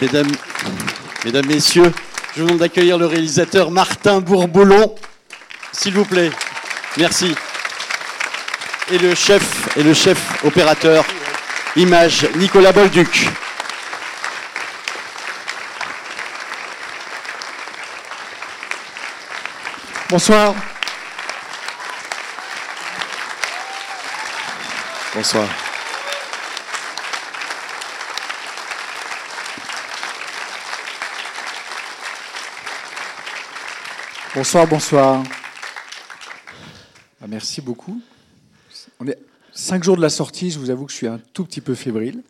Mesdames, Mesdames, Messieurs, je vous demande d'accueillir le réalisateur Martin Bourboulon, s'il vous plaît. Merci. Et le chef, et le chef opérateur image, Nicolas Bolduc. Bonsoir. Bonsoir. Bonsoir, bonsoir. Ah, merci beaucoup. On est cinq jours de la sortie, je vous avoue que je suis un tout petit peu fébrile.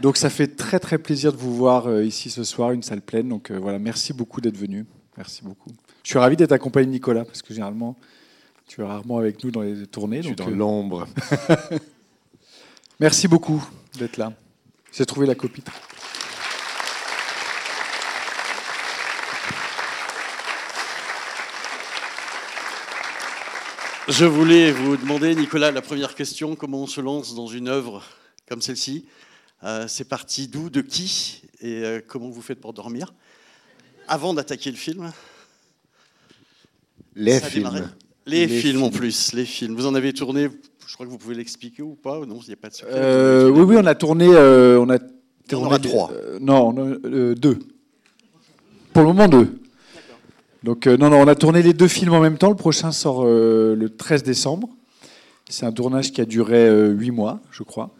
Donc ça fait très très plaisir de vous voir euh, ici ce soir, une salle pleine. Donc euh, voilà, merci beaucoup d'être venu. Merci beaucoup. Je suis ravi d'être accompagné de Nicolas, parce que généralement, tu es rarement avec nous dans les tournées. Je suis donc, dans euh, l'ombre. Merci beaucoup d'être là. J'ai trouvé la copie. Je voulais vous demander, Nicolas, la première question, comment on se lance dans une œuvre comme celle-ci Euh, C'est parti d'où, de qui et euh, comment vous faites pour dormir Avant d'attaquer le film Les films. Les, Les films en plus, les films. Vous en avez tourné, je crois que vous pouvez l'expliquer ou pas Non, il n'y a pas de secret. Euh, oui, oui, on a tourné. on a tourné aura trois. non, deux. Pour le moment, deux. Donc, euh, non, non, on a tourné les deux films en même temps. Le prochain sort euh, le 13 décembre. C'est un tournage qui a duré euh, huit mois, je crois.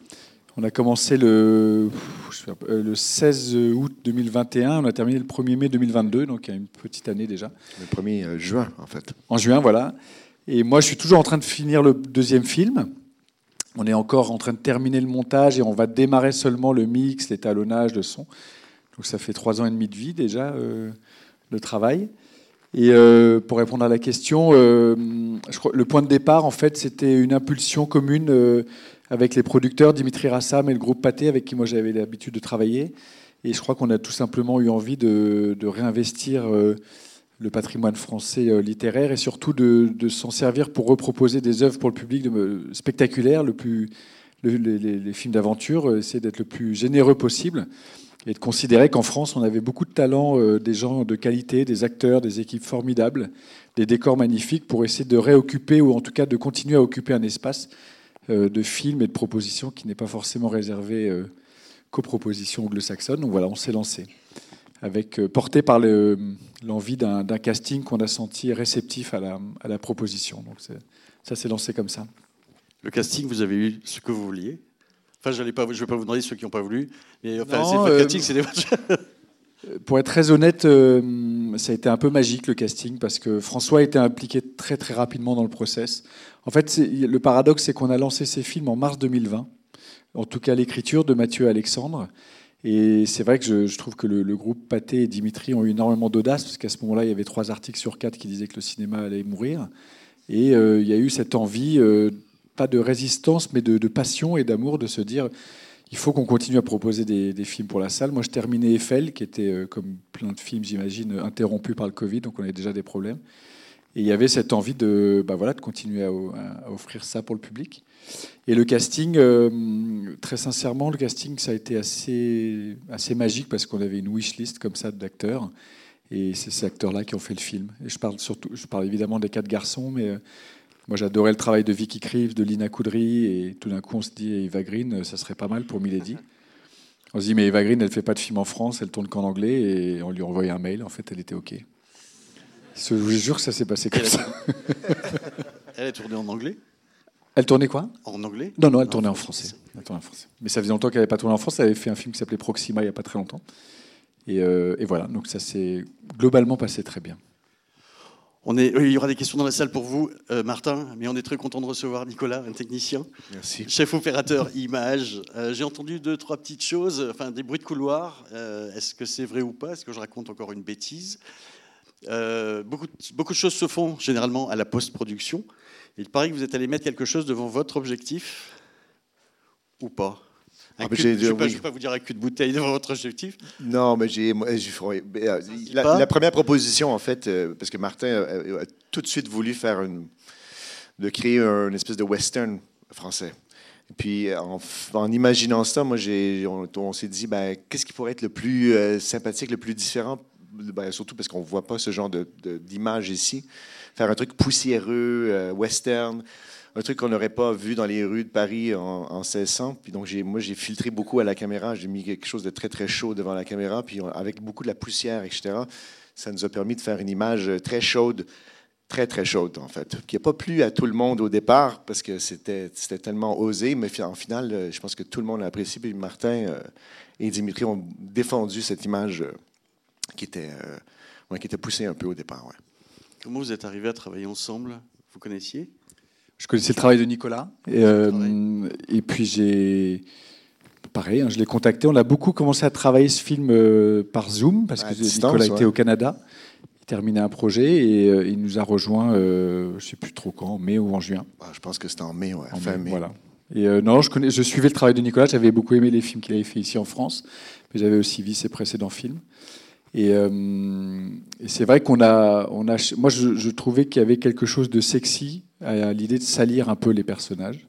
On a commencé le, le 16 août 2021. On a terminé le 1er mai 2022, donc il y a une petite année déjà. Le 1er euh, juin, en fait. En juin, voilà. Et moi, je suis toujours en train de finir le deuxième film. On est encore en train de terminer le montage et on va démarrer seulement le mix, l'étalonnage, le son. Donc ça fait trois ans et demi de vie déjà, le travail. Et euh, pour répondre à la question, euh, le point de départ, en fait, c'était une impulsion commune euh, avec les producteurs Dimitri Rassam et le groupe Pathé, avec qui moi j'avais l'habitude de travailler. Et je crois qu'on a tout simplement eu envie de, réinvestir le patrimoine français littéraire et surtout de, s'en servir pour reproposer des œuvres pour le public de, spectaculaires, le plus, le- les, films d'aventure, essayer d'être le plus généreux possible et de considérer qu'en France, on avait beaucoup de talents, euh, des gens de qualité, des acteurs, des équipes formidables, des décors magnifiques pour essayer de réoccuper ou en tout cas de continuer à occuper un espace euh, de films et de propositions qui n'est pas forcément réservé euh, qu'aux propositions anglo-saxonnes. Donc voilà, on s'est lancé avec, euh, porté par le- l'envie d'un casting qu'on a senti réceptif à la, à la proposition. Donc ça s'est lancé comme ça. Le casting, vous avez eu ce que vous vouliez? Enfin, je ne vais pas vous demander ceux qui n'ont pas voulu, mais enfin, c'est euh, c'est des Pour être très honnête, euh, ça a été un peu magique le casting parce que François a été impliqué très très rapidement dans le process. En fait, le paradoxe, c'est qu'on a lancé ces films en mars 2020, en tout cas l'écriture de Mathieu Alexandre. Et c'est vrai que je, je trouve que le, le groupe Pathé et Dimitri ont eu énormément d'audace parce qu'à ce moment-là, il y avait trois articles sur quatre qui disaient que le cinéma allait mourir. Et euh, il y a eu cette envie, euh, pas de résistance, mais de, passion et d'amour, de se dire il faut qu'on continue à proposer des, films pour la salle. Moi, je terminais Eiffel, qui était, euh, comme plein de films, j'imagine, interrompu par le Covid, donc on avait déjà des problèmes. Et il y avait cette envie de, bah voilà, de continuer à, à offrir ça pour le public. Et le casting, euh, très sincèrement, le casting, ça a été assez, assez magique parce qu'on avait une wish list comme ça d'acteurs. Et c'est ces acteurs-là qui ont fait le film. Et je parle surtout, je parle évidemment des quatre garçons, mais euh, moi j'adorais le travail de Vicky Krief, de Lina Coudry, et tout d'un coup on se dit Eva Green, euh, ça serait pas mal pour Milady. On se dit mais Eva Green, elle fait pas de film en France, elle tourne qu'en anglais, et on lui a envoyé un mail. En fait, elle était ok. Je vous jure que ça s'est passé comme a- ça. Elle est tournée en anglais? Elle tournait quoi? En anglais? Non, non, elle tournait en français. Elle tournait en français. Mais ça faisait longtemps qu'elle n'avait pas tourné en France. Elle avait fait un film qui s'appelait Proxima il n'y a pas très longtemps. Et, euh, et voilà, donc ça s'est globalement passé très bien. On est, oui, il y aura des questions dans la salle pour vous, euh, Martin, mais on est très content de recevoir Nicolas, un technicien, Merci. chef opérateur image. Euh, J'ai entendu deux, trois petites choses, enfin des bruits de couloir. Euh, Est-ce que c'est vrai ou pas? Est-ce que je raconte encore une bêtise? Beaucoup, de- beaucoup de choses se font généralement à la post-production. Il paraît que vous êtes allé mettre quelque chose devant votre objectif ou pas? Ah, cul- je ne vais, pas- oui. vous dire un cul de bouteille devant votre objectif. Non, mais j'ai. euh, la, première proposition, en fait, euh, parce que Martin euh, a, tout de suite voulu faire une. de créer un- une espèce de western français. Puis en, en imaginant ça, moi, on, on s'est dit, ben, qu'est-ce qui pourrait être le plus euh, sympathique, le plus différent, ben, surtout parce qu'on ne voit pas ce genre de, de, d'image ici. Faire un truc poussiéreux, euh, western, un truc qu'on n'aurait pas vu dans les rues de Paris en, en 1600. Puis donc, moi, j'ai filtré beaucoup à la caméra. J'ai mis quelque chose de très, très chaud devant la caméra. Puis avec beaucoup de la poussière, etc., ça nous a permis de faire une image très chaude, très, très chaude, en fait, qui n'a pas plu à tout le monde au départ parce que c'était, tellement osé. Mais en final, je pense que tout le monde l'a apprécié. Puis Martin euh, et Dimitri ont défendu cette image euh, qui, était, euh, qui était poussée un peu au départ. Comment vous êtes arrivés à travailler ensemble? Vous connaissiez? Je connaissais le travail de Nicolas. Et, euh, et puis j'ai. Pareil, hein, je l'ai contacté. On a beaucoup commencé à travailler ce film euh, par Zoom, parce que Nicolas ouais. était au Canada. Il terminait un projet et euh, il nous a rejoint, je ne sais plus trop quand, en mai ou en juin. Ah, je pense que c'était en mai, ouais, En fin mai, mai. Voilà. Et non, je, connais, je suivais le travail de Nicolas. J'avais beaucoup aimé les films qu'il avait fait ici en France, mais j'avais aussi vu ses précédents films. Et, et c'est vrai qu'on a, on a, moi, je, je trouvais qu'il y avait quelque chose de sexy à l'idée de salir un peu les personnages.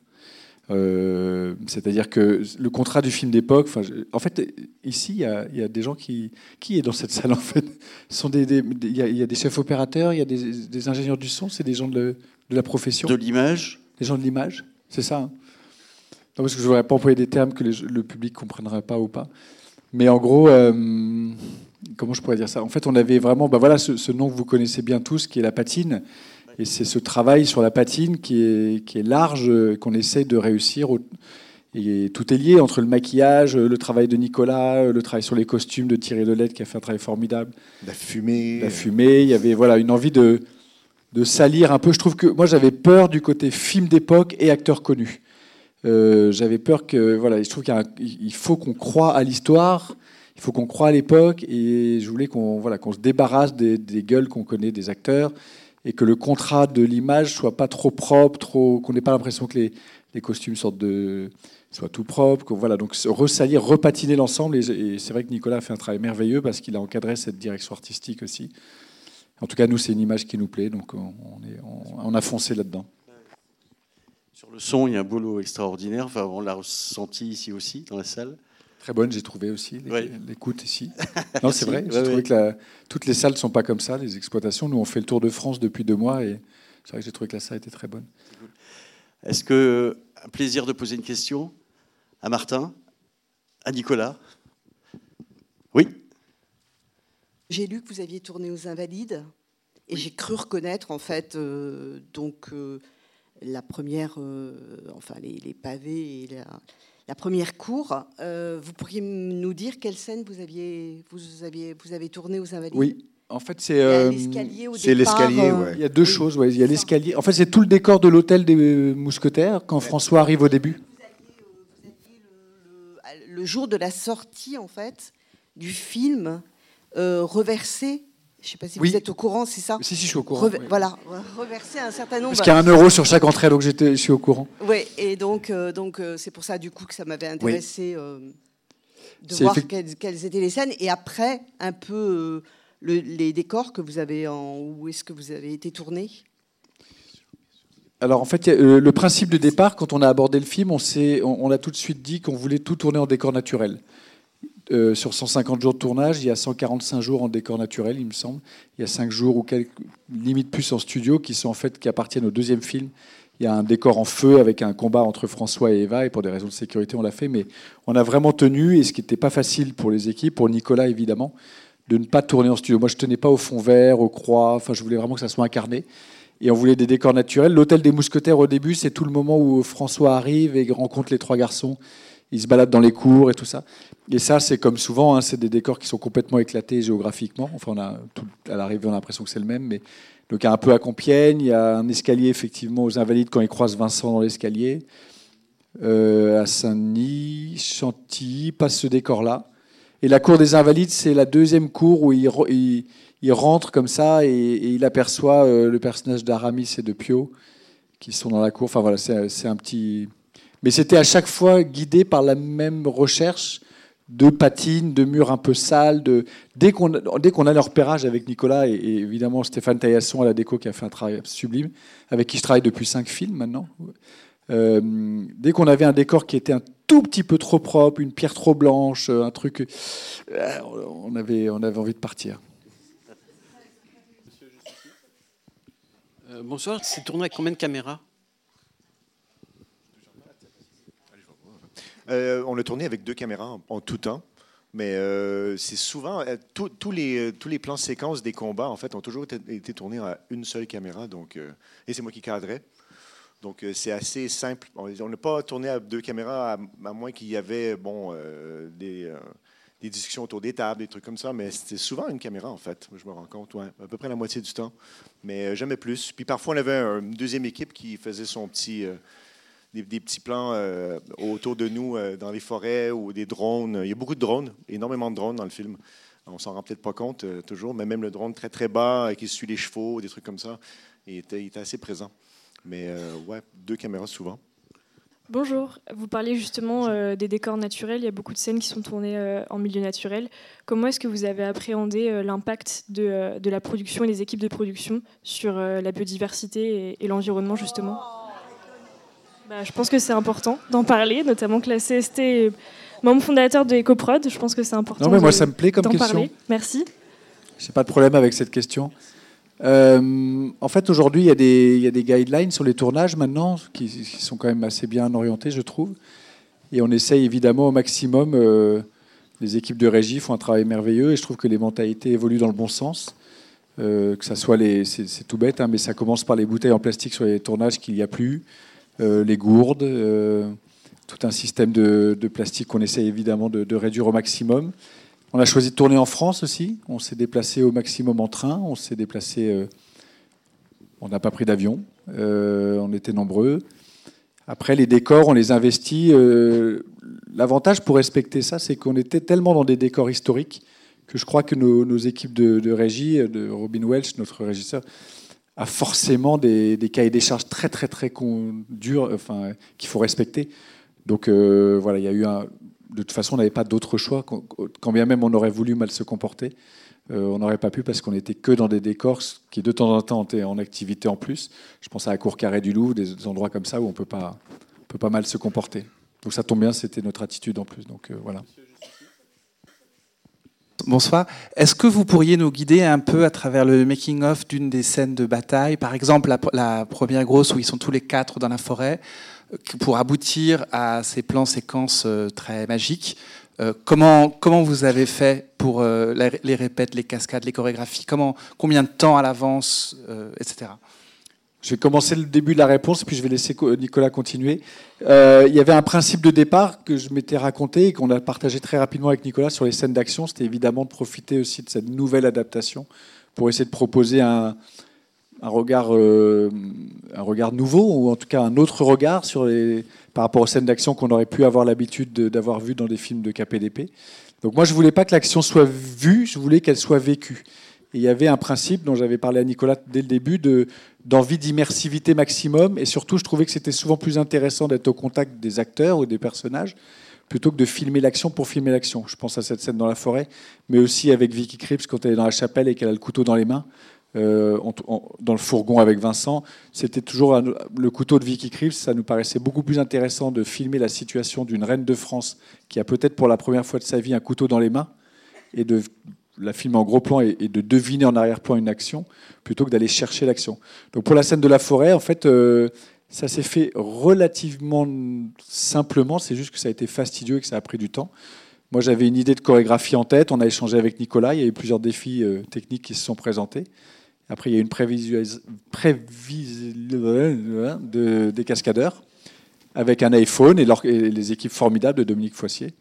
Euh, C'est-à-dire que le contrat du film d'époque, en fait, ici, il y, a, il y a des gens qui, qui est dans cette salle en fait? Sont des, des- des- il, y a, il y a des chefs opérateurs, il y a des, des ingénieurs du son, c'est des gens de, de la profession. De l'image Les gens de l'image, c'est ça. hein non, parce que je ne voudrais pas employer des termes que les- le public ne comprendrait pas ou pas. Mais en gros, euh, comment je pourrais dire ça? En fait, on avait vraiment bah voilà, ce, ce nom que vous connaissez bien tous, qui est la patine. Et c'est ce travail sur la patine qui est, qui est large, qu'on essaie de réussir. Et tout est lié entre le maquillage, le travail de Nicolas, le travail sur les costumes de Thierry Lelette, qui a fait un travail formidable La fumée. la fumée. Il y avait voilà une envie de, de salir un peu. Je trouve que moi j'avais peur du côté film d'époque et acteur connu. Euh, j'avais peur que voilà, je trouve qu'il faut qu'on croit à l'histoire, il faut qu'on croit à l'époque et je voulais qu'on voilà qu'on se débarrasse des, des gueules qu'on connaît des acteurs et que le contrat de l'image soit pas trop propre, qu'on n'ait pas l'impression que les, costumes sortent de soient tout propres, que voilà donc se ressalir, repatiner l'ensemble et, c'est vrai que Nicolas a fait un travail merveilleux parce qu'il a encadré cette direction artistique aussi. En tout cas, nous, c'est une image qui nous plaît, donc on, a foncé là-dedans. Sur le son, il y a un boulot extraordinaire. On l'a ressenti ici aussi, dans la salle. Très bonne, j'ai trouvé aussi Oui. l'écoute ici. Non, c'est vrai, j'ai trouvé que la- toutes les salles ne sont pas comme ça, les exploitations. Nous, on fait le tour de France depuis deux mois et c'est vrai que j'ai trouvé que la salle était très bonne. Est-ce que un plaisir de poser une question à Martin, à Nicolas? Oui J'ai lu que vous aviez tourné aux Invalides et j'ai cru reconnaître en fait euh, donc euh, la première, euh, enfin les, les pavés et la, la première cour. Euh, vous pourriez nous dire quelle scène vous aviez vous aviez vous avez tourné aux Invalides Oui, en fait, c'est euh, l'escalier euh, ouais. il y a deux Oui. choses. ouais. Il y a l'escalier. En fait, c'est tout le décor de l'hôtel des mousquetaires quand François arrive au début. Vous aviez le, le- le jour de la sortie en fait du film euh, reversé. Je ne sais pas si Oui. vous êtes au courant, c'est ça Si, si, je suis au courant. Oui. Voilà, reverser un certain nombre. Parce qu'il y a un euro sur chaque entrée, donc j'étais, je suis au courant. Oui, et donc euh, donc euh, c'est pour ça du coup que ça m'avait intéressé euh, de voir quelles, quelles étaient les scènes et après un peu le- les décors que vous avez en où est-ce que vous avez été tourné? Alors en fait, le principe de départ, quand on a abordé le film, on, on a tout de suite dit qu'on voulait tout tourner en décor naturel. Euh, sur 150 jours de tournage, il y a 145 jours en décor naturel, il me semble. Il y a 5 jours ou quelques limites plus en studio qui sont en fait qui appartiennent au deuxième film. Il y a un décor en feu avec un combat entre François et Eva, et pour des raisons de sécurité, on l'a fait. Mais on a vraiment tenu, et ce qui n'était pas facile pour les équipes, pour Nicolas évidemment, de ne pas tourner en studio. Moi, je tenais pas au fond vert, aux croix. Enfin, je voulais vraiment que ça soit incarné. Et on voulait des décors naturels. L'hôtel des mousquetaires, au début, c'est tout le moment où François arrive et rencontre les trois garçons. Ils se baladent dans les cours et tout ça. Et ça, c'est comme souvent, hein, c'est des décors qui sont complètement éclatés géographiquement. Enfin, on a tout, à l'arrivée, on a l'impression que c'est le même. Mais donc, il y a un peu à Compiègne, il y a un escalier effectivement aux Invalides quand ils croisent Vincent dans l'escalier. Euh, à Saint-Denis, Chantilly, passe ce décor-là. Et la cour des Invalides, c'est la deuxième cour où il, il- rentre comme ça et, il aperçoit euh, le personnage d'Aramis et de Pio qui sont dans la cour. Enfin voilà, c'est un petit. Mais c'était à chaque fois guidé par la même recherche de patines, de murs un peu sales. Dès qu'on a le repérage avec Nicolas et, évidemment Stéphane Taillasson à la déco qui a fait un travail sublime, avec qui je travaille depuis cinq films maintenant. dès qu'on avait un décor qui était un tout petit peu trop propre, une pierre trop blanche, un truc, on, avait, on avait envie de partir. bonsoir, c'est tourné avec combien de caméras? On a tourné avec deux caméras en tout temps. Mais euh, c'est souvent, euh, tous les, plans séquences des combats, en fait, ont toujours été, tournés à une seule caméra. Euh, et c'est moi qui cadrais. Donc, c'est assez simple. On n'a pas tourné à deux caméras, à, moins qu'il y avait bon, des, des, discussions autour des tables, des trucs comme ça. Mais c'était souvent une caméra, en fait. Je me rends compte, ouais, à peu près la moitié du temps. Mais jamais plus. Puis parfois, on avait une deuxième équipe qui faisait son petit des, petits plans euh, autour de nous euh, dans les forêts ou des drones. Il y a beaucoup de drones, énormément de drones dans le film. On s'en rend peut-être pas compte euh, toujours, mais même le drone très très bas qui suit les chevaux, des trucs comme ça, il était, assez présent. Mais ouais, deux caméras souvent. Bonjour, vous parlez justement des décors naturels, il y a beaucoup de scènes qui sont tournées en milieu naturel. Comment est-ce que vous avez appréhendé l'impact de, de, la production et des équipes de production sur la biodiversité et l'environnement justement? Bah, je pense que c'est important d'en parler, notamment que la CST est membre fondateur de EcoProd. Je pense que c'est important. Non, mais moi, ça me plaît comme question. Parler. Merci. Je n'ai pas de problème avec cette question. Euh, en fait, aujourd'hui, il y, y, a des guidelines sur les tournages maintenant qui, sont quand même assez bien orientés, je trouve. Et on essaye évidemment au maximum. Euh, les équipes de régie font un travail merveilleux et je trouve que les mentalités évoluent dans le bon sens. Euh, que ça soit les, c'est tout bête, hein, mais ça commence par les bouteilles en plastique sur les tournages qu'il n'y a plus. Euh, les gourdes, euh, tout un système de, plastique qu'on essaie évidemment de, réduire au maximum. On a choisi de tourner en France aussi. On s'est déplacé au maximum en train. On s'est déplacé. Euh, on n'a pas pris d'avion. on était nombreux. Après, les décors, on les investit. L'avantage pour respecter ça, c'est qu'on était tellement dans des décors historiques que je crois que nos, équipes de, de, régie, de Robin Welch, notre régisseur, a forcément des, cahiers des charges très très très durs, enfin qu'il faut respecter. Donc euh, voilà, il y a eu un. De toute façon, on n'avait pas d'autre choix. Quand bien même on aurait voulu mal se comporter, euh, on n'aurait pas pu parce qu'on n'était que dans des décors qui de temps en temps étaient en activité en plus. Je pense à la cour carrée du Louvre, des endroits comme ça où on peut pas, peut pas mal se comporter. Donc ça tombe bien, c'était notre attitude en plus. Donc euh, voilà. Bonsoir. Est-ce que vous pourriez nous guider un peu à travers le making-of d'une des scènes de bataille? Par exemple, la, première grosse où ils sont tous les quatre dans la forêt, euh, pour aboutir à ces plans séquences euh, très magiques. Euh, comment, comment vous avez fait pour les répètes, les cascades, les chorégraphies? Comment, Combien de temps à l'avance, etc. Je vais commencer le début de la réponse, puis je vais laisser Nicolas continuer. Euh, il y avait un principe de départ que je m'étais raconté et qu'on a partagé très rapidement avec Nicolas sur les scènes d'action. C'était évidemment de profiter aussi de cette nouvelle adaptation pour essayer de proposer un, regard, euh, un regard nouveau, ou en tout cas un autre regard sur les, par rapport aux scènes d'action qu'on aurait pu avoir l'habitude d'avoir vues dans des films de KPDP. Donc moi, je voulais pas que l'action soit vue, je voulais qu'elle soit vécue. Il y avait un principe dont j'avais parlé à Nicolas dès le début de, d'envie d'immersivité maximum. Et surtout, je trouvais que c'était souvent plus intéressant d'être au contact des acteurs ou des personnages plutôt que de filmer l'action pour filmer l'action. Je pense à cette scène dans la forêt, mais aussi avec Vicky Cripps quand elle est dans la chapelle et qu'elle a le couteau dans les mains. Euh, dans le fourgon avec Vincent, c'était toujours le couteau de Vicky Cripps. Ça nous paraissait beaucoup plus intéressant de filmer la situation d'une reine de France qui a peut-être pour la première fois de sa vie un couteau dans les mains et de la filmer en gros plan et, de deviner en arrière-plan une action plutôt que d'aller chercher l'action. Donc pour la scène de la forêt, en fait, euh, ça s'est fait relativement simplement. C'est juste que ça a été fastidieux et que ça a pris du temps. Moi, j'avais une idée de chorégraphie en tête. On a échangé avec Nicolas. Il y a eu plusieurs défis euh, techniques qui se sont présentés. Après, il y a eu une prévisualisation de, des cascadeurs avec un iPhone et, et les équipes formidables de Dominique Foissier.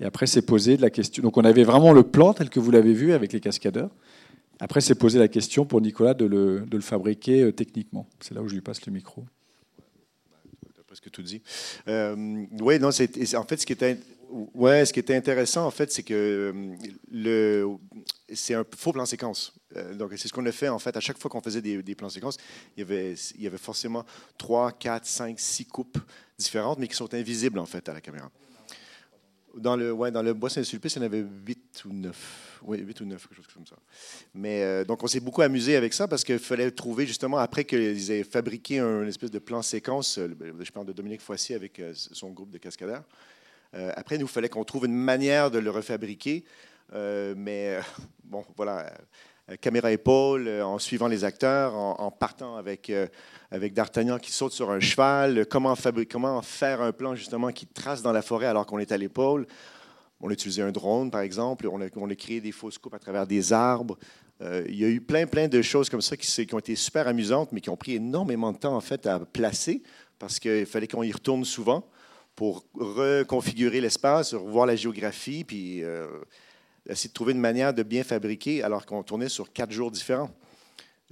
Et après, c'est posé la question. Donc, on avait vraiment le plan tel que vous l'avez vu avec les cascadeurs. Après, c'est posé la question pour Nicolas de le, de le fabriquer euh, techniquement. C'est là où je lui passe le micro. As presque tout dit. Euh, oui, non, c'est, en fait, ce qui était, ouais, ce qui était intéressant, en fait, c'est que euh, le, c'est un faux plan séquence. donc, c'est ce qu'on a fait, en fait, à chaque fois qu'on faisait des, des, plans séquences, il y, avait, il y avait forcément 3, 4, 5, 6 coupes différentes, mais qui sont invisibles, en fait, à la caméra. Dans le, ouais, dans le bois Saint-Sulpice, il y en avait 8 ou 9. Oui, 8 ou 9, quelque chose comme ça. Mais euh, donc, on s'est beaucoup amusé avec ça parce qu'il fallait trouver, justement, après qu'ils aient fabriqué un espèce de plan séquence, euh, je parle de Dominique Foissy avec euh, son groupe de cascadeurs. après, il nous fallait qu'on trouve une manière de le refabriquer. mais bon, voilà, caméra épaule, en suivant les acteurs, en, partant avec, avec D'Artagnan qui saute sur un cheval, comment, comment faire un plan justement qui trace dans la forêt alors qu'on est à l'épaule. On a utilisé un drone, par exemple. On a, créé des fausses coupes à travers des arbres. Euh, il y a eu plein, plein de choses comme ça qui, ont été super amusantes, mais qui ont pris énormément de temps, en fait, à placer parce qu'il fallait qu'on y retourne souvent pour reconfigurer l'espace, revoir la géographie, puis euh, essayer de trouver une manière de bien fabriquer alors qu'on tournait sur quatre jours différents.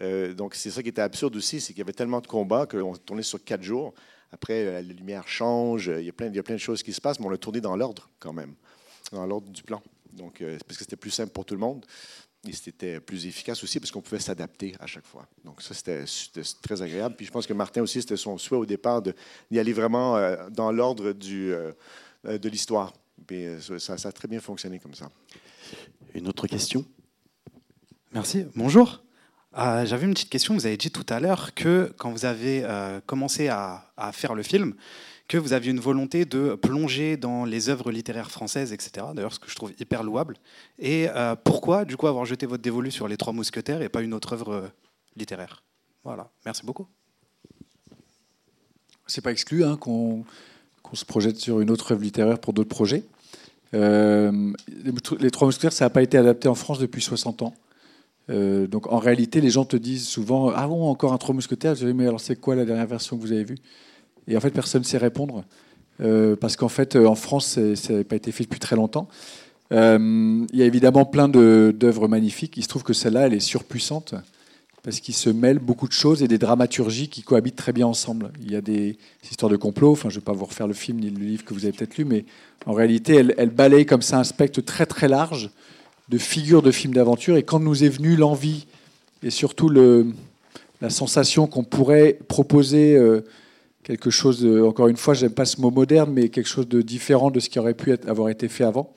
Euh, donc, c'est ça qui était absurde aussi, c'est qu'il y avait tellement de combats qu'on tournait sur quatre jours. Après, la lumière change, il y, a plein, il y a plein de choses qui se passent, mais on l'a tourné dans l'ordre quand même dans l'ordre du plan. Donc, euh, parce que c'était plus simple pour tout le monde. Et c'était plus efficace aussi parce qu'on pouvait s'adapter à chaque fois. Donc ça, c'était très agréable. Puis je pense que Martin aussi, c'était son souhait au départ d'y aller vraiment euh, dans l'ordre euh, de l'histoire. Puis ça, ça, a très bien fonctionné comme ça. Une autre question? Merci. Bonjour. J'avais une petite question. Vous avez dit tout à l'heure que quand vous avez commencé à, à, faire le film, que vous aviez une volonté de plonger dans les œuvres littéraires françaises, etc. D'ailleurs, ce que je trouve hyper louable. Et euh, pourquoi, du coup, avoir jeté votre dévolu sur les Trois Mousquetaires et pas une autre œuvre euh, littéraire? Voilà, merci beaucoup. C'est pas exclu hein, qu'on se projette sur une autre œuvre littéraire pour d'autres projets? Euh, les Trois Mousquetaires, ça n'a pas été adapté en France depuis 60 ans. donc en réalité, les gens te disent souvent Ah bon, encore un Trois Mousquetaires? Je dis Mais alors, c'est quoi la dernière version que vous avez vue? Et en fait, personne ne sait répondre. Euh, parce qu'en fait, euh, en France, ça n'a pas été fait depuis très longtemps. Euh, il y a évidemment plein d'œuvres magnifiques. Il se trouve que celle-là, elle est surpuissante parce qu'il se mêle beaucoup de choses et des dramaturgies qui cohabitent très bien ensemble. Il y a des histoires de complot. Enfin, je ne vais pas vous refaire le film ni le livre que vous avez peut-être lu, mais en réalité, elle, elle, balaye comme ça un spectre très très large de figures de films d'aventure. Et quand nous est venue l'envie et surtout la sensation qu'on pourrait proposer quelque chose, encore une fois, j'aime pas ce mot moderne, mais quelque chose de différent de ce qui aurait pu avoir été fait avant.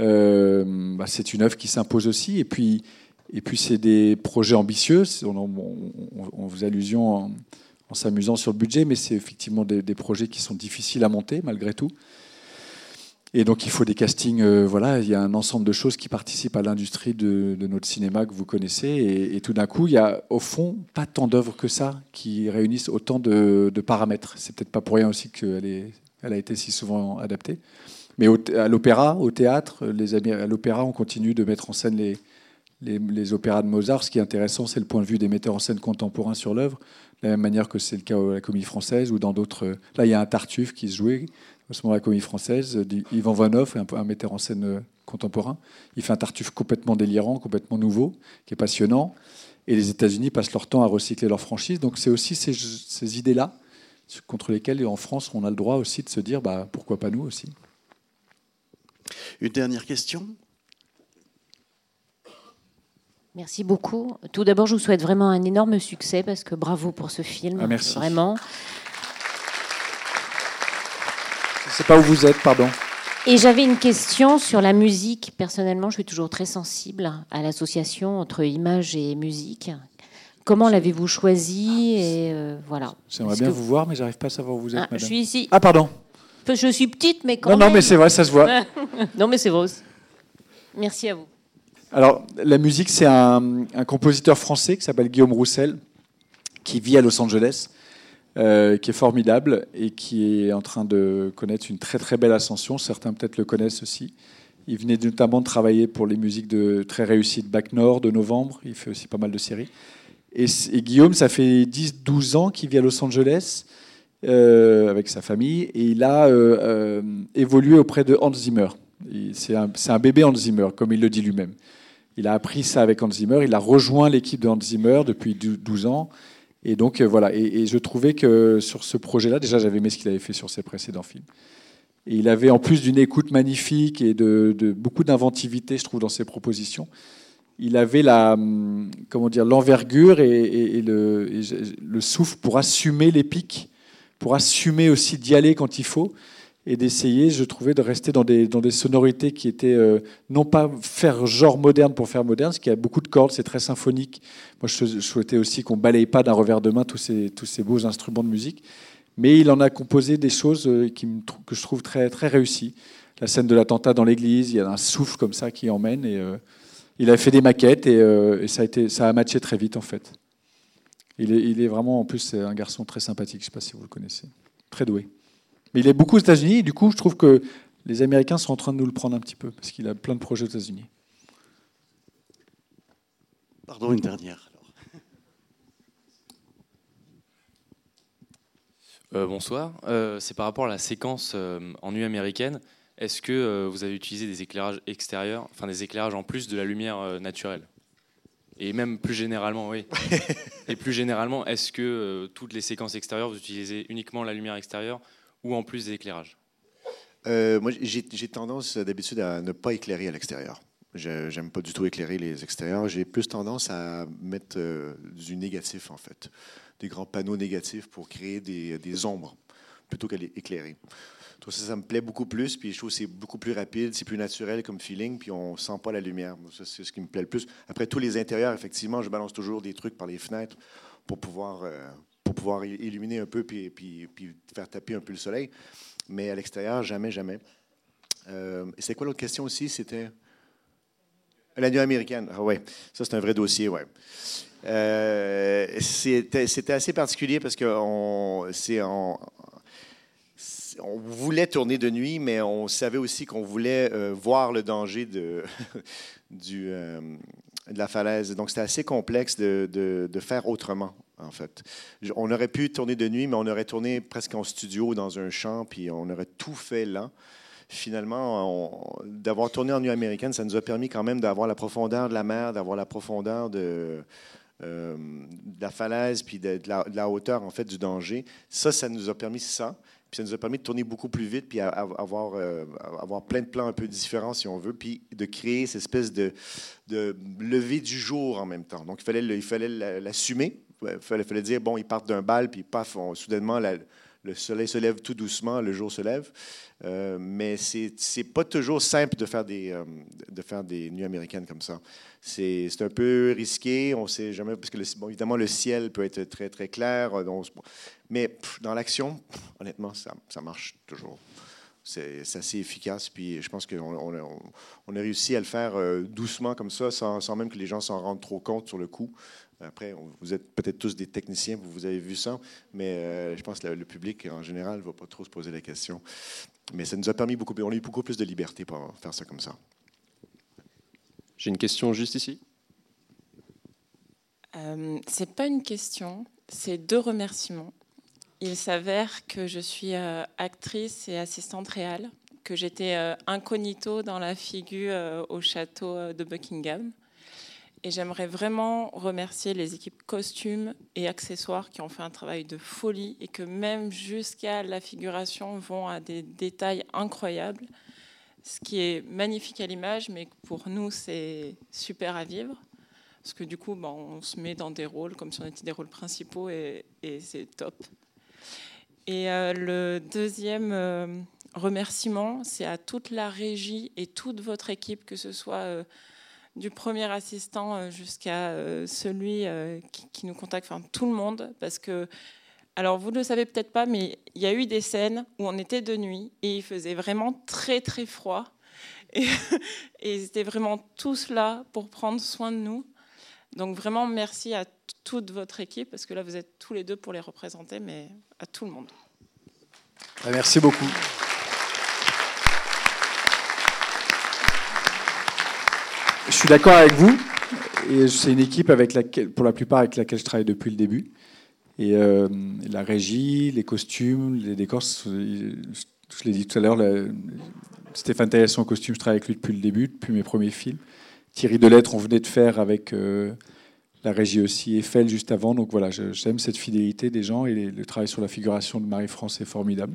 Euh, bah, c'est une œuvre qui s'impose aussi. Et puis, et puis c'est des projets ambitieux. On, on, vous allusion en, s'amusant sur le budget, mais c'est effectivement des, projets qui sont difficiles à monter malgré tout. Et donc il faut des castings, euh, voilà, il y a un ensemble de choses qui participent à l'industrie de, notre cinéma que vous connaissez. Et, tout d'un coup, il y a au fond pas tant d'œuvres que ça qui réunissent autant de, paramètres. C'est peut-être pas pour rien aussi qu'elle elle a été si souvent adaptée. Mais à l'opéra, au théâtre, l'opéra, on continue de mettre en scène les, les, opéras de Mozart. Ce qui est intéressant, c'est le point de vue des metteurs en scène contemporains sur l'œuvre, de la même manière que c'est le cas à la Comédie Française ou dans d'autres. Là, il y a un Tartuffe qui se jouait au ce moment la comédie française, Yvan Vanov, un, un metteur en scène euh, contemporain. Il fait un tartuffe complètement délirant, complètement nouveau, qui est passionnant. Et les États-Unis passent leur temps à recycler leur franchise. Donc c'est aussi ces, idées-là contre lesquelles, en France, on a le droit aussi de se dire bah, pourquoi pas nous aussi. Une dernière question? Merci beaucoup. Tout d'abord, je vous souhaite vraiment un énorme succès parce que bravo pour ce film. Ah, merci. Vraiment. sais pas où vous êtes, pardon. Et j'avais une question sur la musique. Personnellement, je suis toujours très sensible à l'association entre image et musique. Comment l'avez-vous choisi et euh, voilà. J'aimerais bien vous voir, mais j'arrive pas à savoir où vous êtes, ah, Je suis ici. Ah, pardon. Je suis petite, mais quand non, même. Non, mais c'est vrai, ça se voit. non, mais c'est vrai. Merci à vous. Alors, la musique, c'est un, compositeur français qui s'appelle Guillaume Roussel, qui vit à Los Angeles euh, qui est formidable et qui est en train de connaître une très très belle ascension. Certains peut-être le connaissent aussi. Il venait notamment de travailler pour les musiques de très réussies de Bac Nord, de Novembre. Il fait aussi pas mal de séries. Et, Guillaume, ça fait 10-12 ans qu'il vit à Los Angeles euh, avec sa famille et il a euh, évolué auprès de Hans Zimmer. C'est un, un, bébé Hans Zimmer, comme il le dit lui-même. Il a appris ça avec Hans Zimmer. Il a rejoint l'équipe de Hans Zimmer depuis 12 ans. Et donc euh, voilà, et, je trouvais que sur ce projet-là, déjà j'avais aimé ce qu'il avait fait sur ses précédents films. Et il avait en plus d'une écoute magnifique et de, beaucoup d'inventivité, je trouve, dans ses propositions. Il avait la, hum, comment dire, l'envergure et, le, le, souffle pour assumer les pics, pour assumer aussi d'y aller quand il faut. Et d'essayer, je trouvais, de rester dans des, dans des sonorités qui étaient euh, non pas faire genre moderne pour faire moderne, parce qu'il y a beaucoup de cordes, c'est très symphonique. Moi, je, souhaitais aussi qu'on balaye pas d'un revers de main tous ces, tous ces beaux instruments de musique, mais il en a composé des choses euh, que je trouve très, très réussies. La scène de l'attentat dans l'église, il y a un souffle comme ça qui emmène, et euh, il a fait des maquettes, et, ça, a matché très vite, en fait. Il est, il est vraiment, en plus, un garçon très sympathique, je ne sais pas si vous le connaissez, très doué. Mais il est beaucoup aux États-Unis, du coup, je trouve que les Américains sont en train de nous le prendre un petit peu, parce qu'il a plein de projets aux États-Unis. Pardon, une dernière. Euh, bonsoir. Euh, c'est par rapport à la séquence euh, en nuit américaine. Est-ce que vous avez utilisé des éclairages extérieurs, enfin des éclairages en plus de la lumière naturelle? Et même plus généralement, oui. Et plus généralement, est-ce que toutes les séquences extérieures, vous utilisez uniquement la lumière extérieure ou en plus des éclairages euh, Moi, j'ai tendance d'habitude à ne pas éclairer à l'extérieur. J'aime pas du tout éclairer les extérieurs. J'ai plus tendance à mettre euh, du négatif, en fait. Des grands panneaux négatifs pour créer des, ombres plutôt qu'à les éclairer. ça, ça me plaît beaucoup plus. Puis je trouve que c'est beaucoup plus rapide, c'est plus naturel comme feeling, puis on sent pas la lumière. Ça, c'est ce qui me plaît le plus. Après, tous les intérieurs, effectivement, je balance toujours des trucs par les fenêtres pour pouvoir euh, pour pouvoir illuminer un peu puis, faire taper un peu le soleil. Mais à l'extérieur, jamais, jamais. Euh, c'est quoi l'autre question aussi? C'était la nuit américaine. Ah ouais, ça c'est un vrai dossier, ouais. Euh, c'était assez particulier parce qu'on on, on voulait tourner de nuit, mais on savait aussi qu'on voulait euh, voir le danger euh, de la falaise. Donc c'était assez complexe de, faire autrement en fait. On aurait pu tourner de nuit, mais on aurait tourné presque en studio dans un champ, puis on aurait tout fait là. Finalement, d'avoir tourné en nuit américaine, ça nous a permis quand même d'avoir la profondeur de la mer, d'avoir la profondeur de, euh, la falaise, puis de, la, hauteur, en fait, du danger. Ça, ça nous a permis ça. Puis ça nous a permis de tourner beaucoup plus vite, puis avoir, euh, avoir plein de plans un peu différents, si on veut, puis de créer cette espèce de, de lever du jour en même temps. Donc, il fallait l'assumer, il fallait, dire, bon, ils partent d'un bal, puis paf, soudainement, le soleil se lève tout doucement, le jour se lève. Euh, mais c'est n'est pas toujours simple de faire des, euh, de faire des nuits américaines comme ça. C'est un peu risqué, on sait jamais, parce que bon, évidemment, le ciel peut être très, très clair. Euh, mais dans l'action, honnêtement, ça, ça marche toujours c'est assez efficace. Puis je pense qu'on on, on, a réussi à le faire doucement comme ça, sans, sans même que les gens s'en rendent trop compte sur le coup. Après, vous êtes peut-être tous des techniciens, vous, vous avez vu ça, mais euh, je pense que le public en général ne va pas trop se poser la question. Mais ça nous a permis beaucoup, on a eu beaucoup plus de liberté pour faire ça comme ça. J'ai une question juste ici. Euh, c'est pas une question, c'est deux remerciements. Il s'avère que je suis euh, actrice et assistante réelle, que j'étais euh, incognito dans la figure au château de Buckingham. Et j'aimerais vraiment remercier les équipes costumes et accessoires qui ont fait un travail de folie et que même jusqu'à la figuration vont à des détails incroyables. Ce qui est magnifique à l'image, mais pour nous, c'est super à vivre. Parce que du coup, ben, on se met dans des rôles comme si on était des rôles principaux et, c'est top. Et euh, le deuxième euh, remerciement, c'est à toute la régie et toute votre équipe, que ce soit... Euh, du premier assistant euh, jusqu'à euh, celui euh, qui, nous contacte, enfin tout le monde, parce que, alors vous ne le savez peut-être pas, mais il y a eu des scènes où on était de nuit et il faisait vraiment très très froid. Et, et ils étaient vraiment tous là pour prendre soin de nous. Donc vraiment merci à toute votre équipe, parce que là vous êtes tous les deux pour les représenter, mais à tout le monde. Merci beaucoup. Je suis d'accord avec vous. C'est une équipe avec pour la plupart avec laquelle je travaille depuis le début. Et euh, la régie, les costumes, les décors, je, l'ai dit tout à l'heure, Stéphane Taillasson en costume, je travaille avec lui depuis le début, depuis mes premiers films. Thierry Delettre, on venait de faire avec euh, la régie aussi, Eiffel juste avant. Donc voilà, j'aime cette fidélité des gens et le travail sur la figuration de Marie-France est formidable.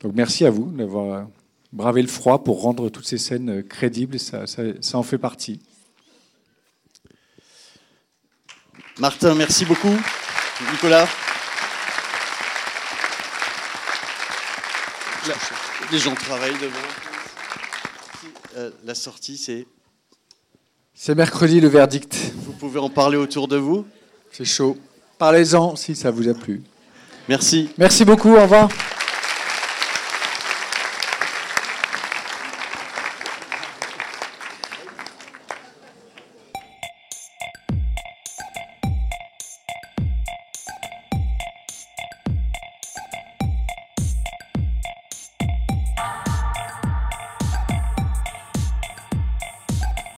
Donc merci à vous d'avoir braver le froid pour rendre toutes ces scènes crédibles, ça, ça, ça en fait partie. Martin, merci beaucoup. Nicolas Les gens travaillent demain. Euh, la sortie, c'est. C'est mercredi le verdict. Vous pouvez en parler autour de vous. C'est chaud. Parlez-en si ça vous a plu. Merci. Merci beaucoup. Au revoir.